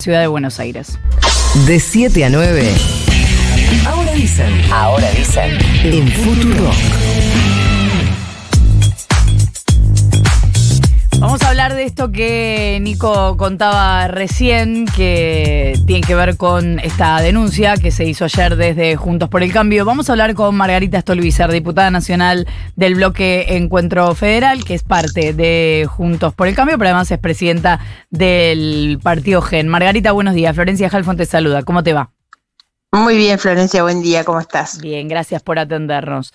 Ciudad de Buenos Aires. De 7 a 9. Ahora dicen. Ahora dicen. En Futuro. Vamos a hablar de esto que Nico contaba recién, que tiene que ver con esta denuncia que se hizo ayer desde Juntos por el Cambio. Vamos a hablar con Margarita Stolbizer, diputada nacional del bloque Encuentro Federal, que es parte de Juntos por el Cambio, pero además es presidenta del partido GEN. Margarita, buenos días. Florencia Halfon te saluda. ¿Cómo te va? Muy bien, Florencia, buen día, ¿cómo estás? Bien, gracias por atendernos.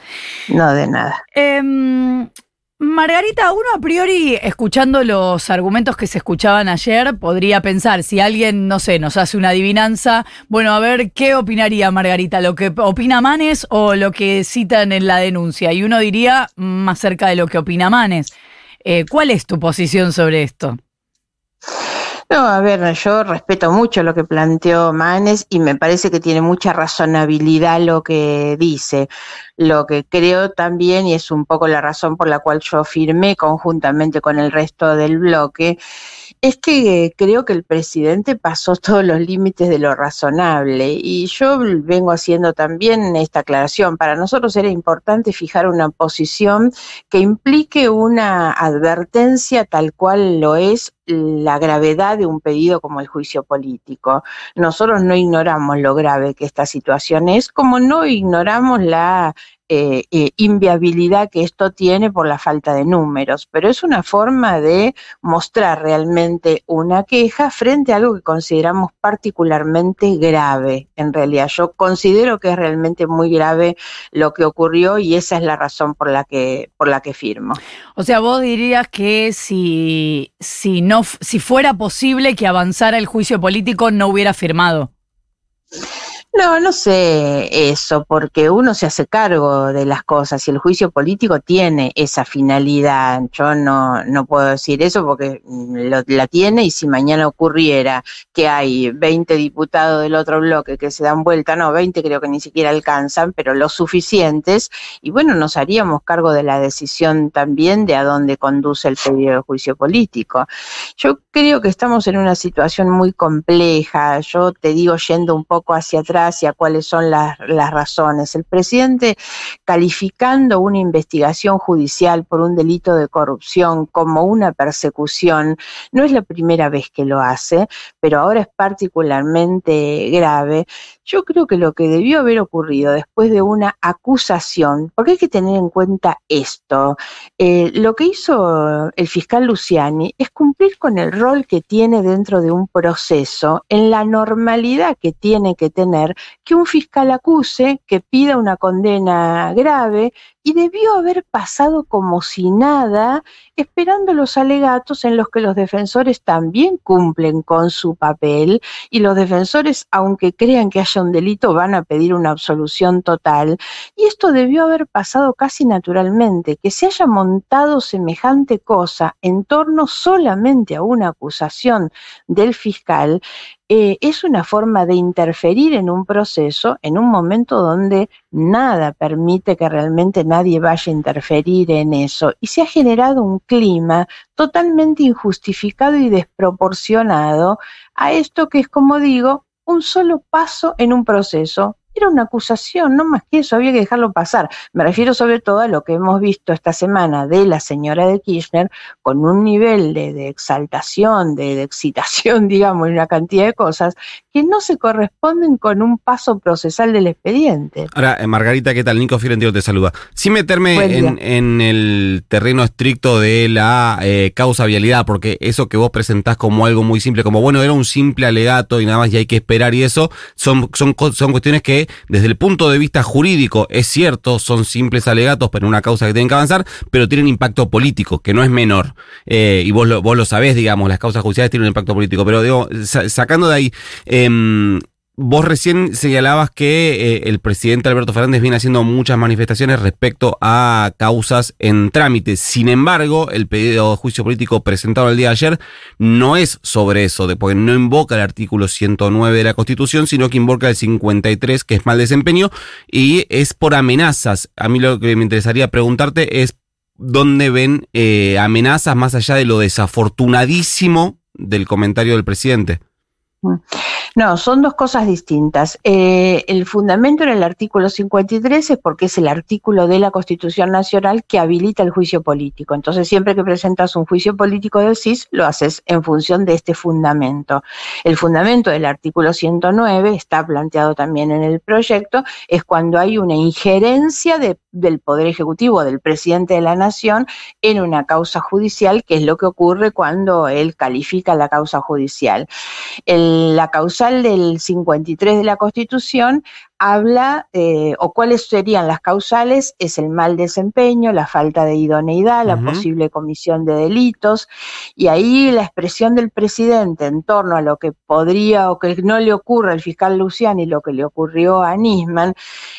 No, de nada. Em, Margarita, uno a priori, escuchando los argumentos que se escuchaban ayer, podría pensar, si alguien, no sé, nos hace una adivinanza, bueno, a ver, ¿qué opinaría Margarita? ¿Lo que opina Manes o lo que citan en la denuncia? Y uno diría más cerca de lo que opina Manes. Eh, ¿Cuál es tu posición sobre esto? No, a ver, yo respeto mucho lo que planteó Manes y me parece que tiene mucha razonabilidad lo que dice. Lo que creo también, y es un poco la razón por la cual yo firmé conjuntamente con el resto del bloque, es que creo que el presidente pasó todos los límites de lo razonable y yo vengo haciendo también esta aclaración. Para nosotros era importante fijar una posición que implique una advertencia tal cual lo es la gravedad de un pedido como el juicio político. Nosotros no ignoramos lo grave que esta situación es, como no ignoramos la eh, eh, inviabilidad que esto tiene por la falta de números, pero es una forma de mostrar realmente una queja frente a algo que consideramos particularmente grave. En realidad, yo considero que es realmente muy grave lo que ocurrió y esa es la razón por la que, por la que firmo. O sea, vos dirías que si, si, no, si fuera posible que avanzara el juicio político, no hubiera firmado. No, no sé eso, porque uno se hace cargo de las cosas y el juicio político tiene esa finalidad. Yo no, no puedo decir eso porque lo, la tiene y si mañana ocurriera que hay 20 diputados del otro bloque que se dan vuelta, no, 20 creo que ni siquiera alcanzan, pero los suficientes, y bueno, nos haríamos cargo de la decisión también de a dónde conduce el pedido de juicio político. Yo creo que estamos en una situación muy compleja. Yo te digo, yendo un poco hacia atrás, hacia cuáles son las, las razones. El presidente calificando una investigación judicial por un delito de corrupción como una persecución, no es la primera vez que lo hace, pero ahora es particularmente grave. Yo creo que lo que debió haber ocurrido después de una acusación, porque hay que tener en cuenta esto, eh, lo que hizo el fiscal Luciani es cumplir con el rol que tiene dentro de un proceso, en la normalidad que tiene que tener que un fiscal acuse, que pida una condena grave y debió haber pasado como si nada, esperando los alegatos en los que los defensores también cumplen con su papel y los defensores, aunque crean que haya un delito, van a pedir una absolución total. Y esto debió haber pasado casi naturalmente, que se haya montado semejante cosa en torno solamente a una acusación del fiscal, eh, es una forma de interferir en un proceso en un momento donde nada permite que realmente nadie vaya a interferir en eso. Y se ha generado un clima totalmente injustificado y desproporcionado a esto que es, como digo, un solo paso en un proceso era una acusación, no más que eso, había que dejarlo pasar. Me refiero sobre todo a lo que hemos visto esta semana de la señora de Kirchner con un nivel de, exaltación, de, excitación, digamos, y una cantidad de cosas que no se corresponden con un paso procesal del expediente. Ahora, eh, Margarita, ¿qué tal? Nico Fiorentino te saluda. Sin meterme en, el terreno estricto de la eh, causa vialidad, porque eso que vos presentás como algo muy simple, como bueno, era un simple alegato y nada más y hay que esperar y eso, son, son, son cuestiones que desde el punto de vista jurídico es cierto, son simples alegatos para una causa que tienen que avanzar, pero tienen impacto político, que no es menor. Eh, y vos lo, vos sabés, digamos, las causas judiciales tienen un impacto político. Pero digo, sacando de ahí, eh, Vos recién señalabas que eh, el presidente Alberto Fernández viene haciendo muchas manifestaciones respecto a causas en trámite. Sin embargo, el pedido de juicio político presentado el día de ayer no es sobre eso, porque no invoca el artículo 109 de la Constitución, sino que invoca el 53, que es mal desempeño, y es por amenazas. A mí lo que me interesaría preguntarte es dónde ven eh, amenazas más allá de lo desafortunadísimo del comentario del presidente. No, son dos cosas distintas. Eh, el fundamento en el artículo 53 es porque es el artículo de la Constitución Nacional que habilita el juicio político. Entonces, siempre que presentas un juicio político del CIS, lo haces en función de este fundamento. El fundamento del artículo 109 está planteado también en el proyecto, es cuando hay una injerencia del Poder Ejecutivo, del presidente de la Nación, en una causa judicial, que es lo que ocurre cuando él califica la causa judicial. La causa del 53 de la Constitución habla, eh, o cuáles serían las causales, es el mal desempeño, la falta de idoneidad, la posible comisión de delitos, y ahí la expresión del presidente en torno a lo que podría o que no le ocurre al fiscal Luciani y lo que le ocurrió a Nisman,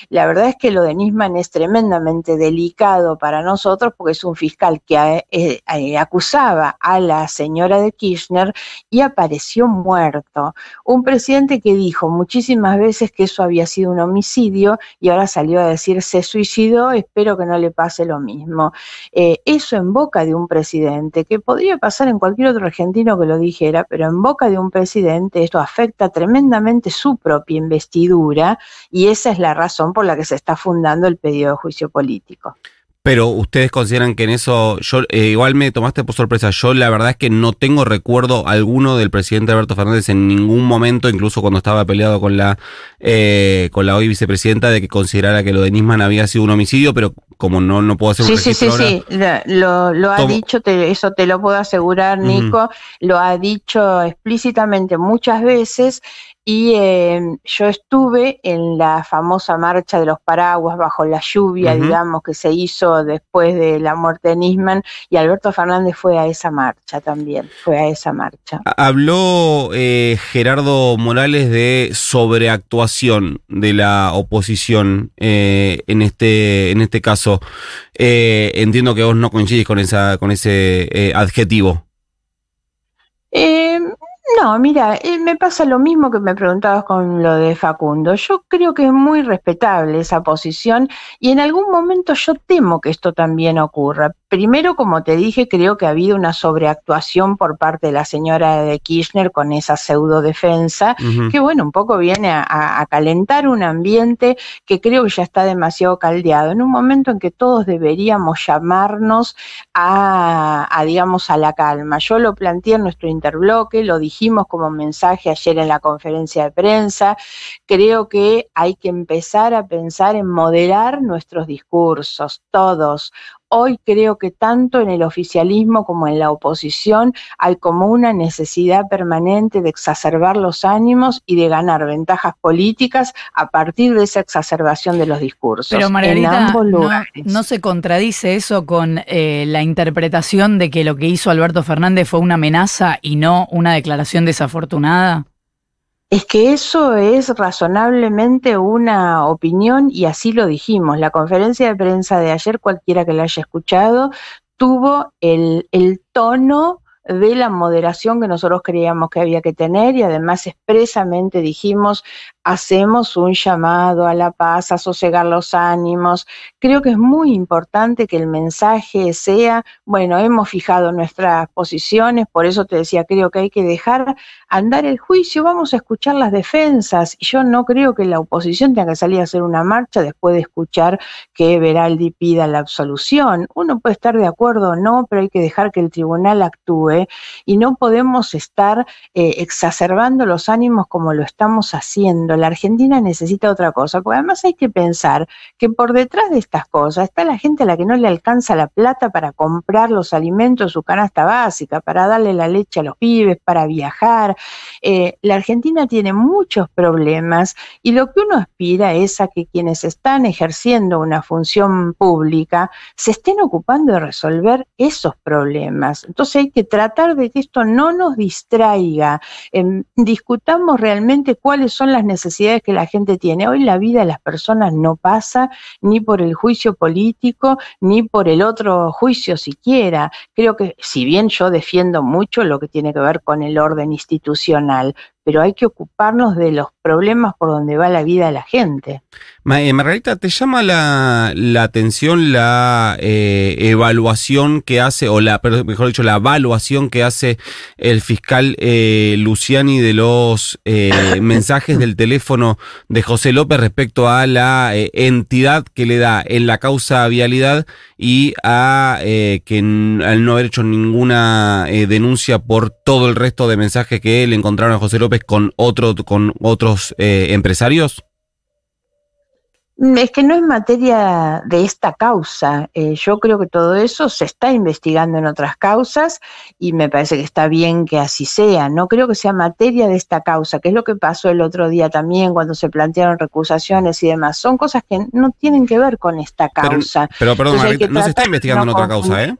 la verdad es que lo de Nisman es tremendamente delicado para nosotros porque es un fiscal que eh, eh, acusaba a la señora de Kirchner y apareció muerto. Un presidente que dijo muchísimas veces que eso había sido un homicidio y ahora salió a decir se suicidó, espero que no le pase lo mismo. Eh, eso en boca de un presidente, que podría pasar en cualquier otro argentino que lo dijera, pero en boca de un presidente esto afecta tremendamente su propia investidura y esa es la razón por la que se está fundando el pedido de juicio político. Pero ustedes consideran que en eso, yo eh, igual me tomaste por sorpresa, yo la verdad es que no tengo recuerdo alguno del presidente Alberto Fernández en ningún momento, incluso cuando estaba peleado con la eh, con la hoy vicepresidenta, de que considerara que lo de Nisman había sido un homicidio, pero como no, no puedo hacer un Sí, sí, sí, sí, lo, lo ha dicho, eso te lo puedo asegurar, Nico, lo ha dicho explícitamente muchas veces y eh, yo estuve en la famosa marcha de los paraguas bajo la lluvia, digamos, que se hizo después de la muerte de Nisman, y Alberto Fernández fue a esa marcha también, fue a esa marcha. Habló eh, Gerardo Morales de sobreactuación de la oposición eh, en, este, en este caso. entiendo que vos no coincidís con, esa, con ese adjetivo. Eh, no, mira, eh, me pasa lo mismo que me preguntabas con lo de Facundo. Yo creo que es muy respetable esa posición y en algún momento yo temo que esto también ocurra. Primero, como te dije, creo que ha habido una sobreactuación por parte de la señora de Kirchner con esa pseudo defensa, que bueno, un poco viene a, calentar un ambiente que creo que ya está demasiado caldeado, en un momento en que todos deberíamos llamarnos a, a digamos, a la calma. Yo lo planteé en nuestro interbloque, lo dijimos como mensaje ayer en la conferencia de prensa, creo que hay que empezar a pensar en moderar nuestros discursos, todos Hoy creo que tanto en el oficialismo como en la oposición hay como una necesidad permanente de exacerbar los ánimos y de ganar ventajas políticas a partir de esa exacerbación de los discursos. Pero Margarita, no, se contradice eso con eh, la interpretación de que lo que hizo Alberto Fernández fue una amenaza y no una declaración desafortunada? Es que eso es razonablemente una opinión y así lo dijimos. La conferencia de prensa de ayer, cualquiera que la haya escuchado, tuvo el, tono de la moderación que nosotros creíamos que había que tener y además expresamente dijimos hacemos un llamado a la paz, a sosegar los ánimos. Creo que es muy importante que el mensaje sea, bueno, hemos fijado nuestras posiciones, por eso te decía, creo que hay que dejar andar el juicio, vamos a escuchar las defensas. Yo no creo que la oposición tenga que salir a hacer una marcha después de escuchar que Veraldi pida la absolución. Uno puede estar de acuerdo o no, pero hay que dejar que el tribunal actúe y no podemos estar eh, exacerbando los ánimos como lo estamos haciendo la Argentina necesita otra cosa, porque además hay que pensar que por detrás de estas cosas está la gente a la que no le alcanza la plata para comprar los alimentos, su canasta básica, para darle la leche a los pibes, para viajar. Eh, la Argentina tiene muchos problemas y lo que uno aspira es a que quienes están ejerciendo una función pública se estén ocupando de resolver esos problemas. Entonces hay que tratar de que esto no nos distraiga. Em, discutamos realmente cuáles son las necesidades necesidades que la gente tiene. Hoy la vida de las personas no pasa ni por el juicio político ni por el otro juicio siquiera. Creo que si bien yo defiendo mucho lo que tiene que ver con el orden institucional, pero hay que ocuparnos de los problemas por donde va la vida de la gente. Eh, Margarita, ¿te llama la, atención la eh, evaluación que hace, o la, mejor dicho, la evaluación que hace el fiscal eh, Luciani de los mensajes del teléfono de José López respecto a la entidad que le da en la causa vialidad y a que al no haber hecho ninguna denuncia por todo el resto de mensajes que le encontraron a José López con, otro, con otros empresarios? Mm, es que no es materia de esta causa. Eh, yo creo que todo eso se está investigando en otras causas y me parece que está bien que así sea. No creo que sea materia de esta causa, que es lo que pasó el otro día también cuando se plantearon recusaciones y demás. Son cosas que no tienen que ver con esta causa. Pero, perdón, no se está investigando en otra causa, ¿eh?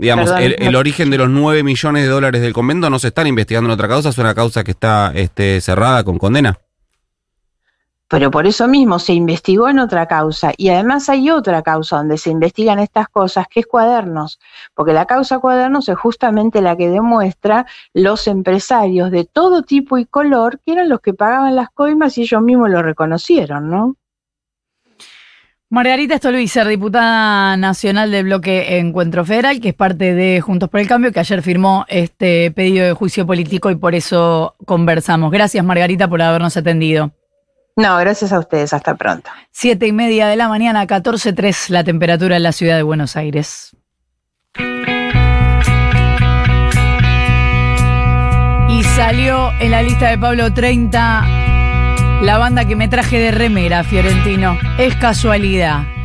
Digamos, el, origen de los 9 millones de dólares del convento no se están investigando en otra causa, es una causa que está este, cerrada con condena. Pero por eso mismo se investigó en otra causa y además hay otra causa donde se investigan estas cosas, que es cuadernos, porque la causa cuadernos es justamente la que demuestra los empresarios de todo tipo y color que eran los que pagaban las coimas y ellos mismos lo reconocieron, ¿no? Margarita Stolbizer, diputada nacional del bloque Encuentro Federal, que es parte de Juntos por el Cambio, que ayer firmó este pedido de juicio político y por eso conversamos. Gracias, Margarita, por habernos atendido. No, gracias a ustedes. Hasta pronto. Siete y media de la mañana, 14.3 la temperatura en la ciudad de Buenos Aires. Y salió en la lista de Pablo 30 la banda que me traje de remera, Fiorentino. Es casualidad.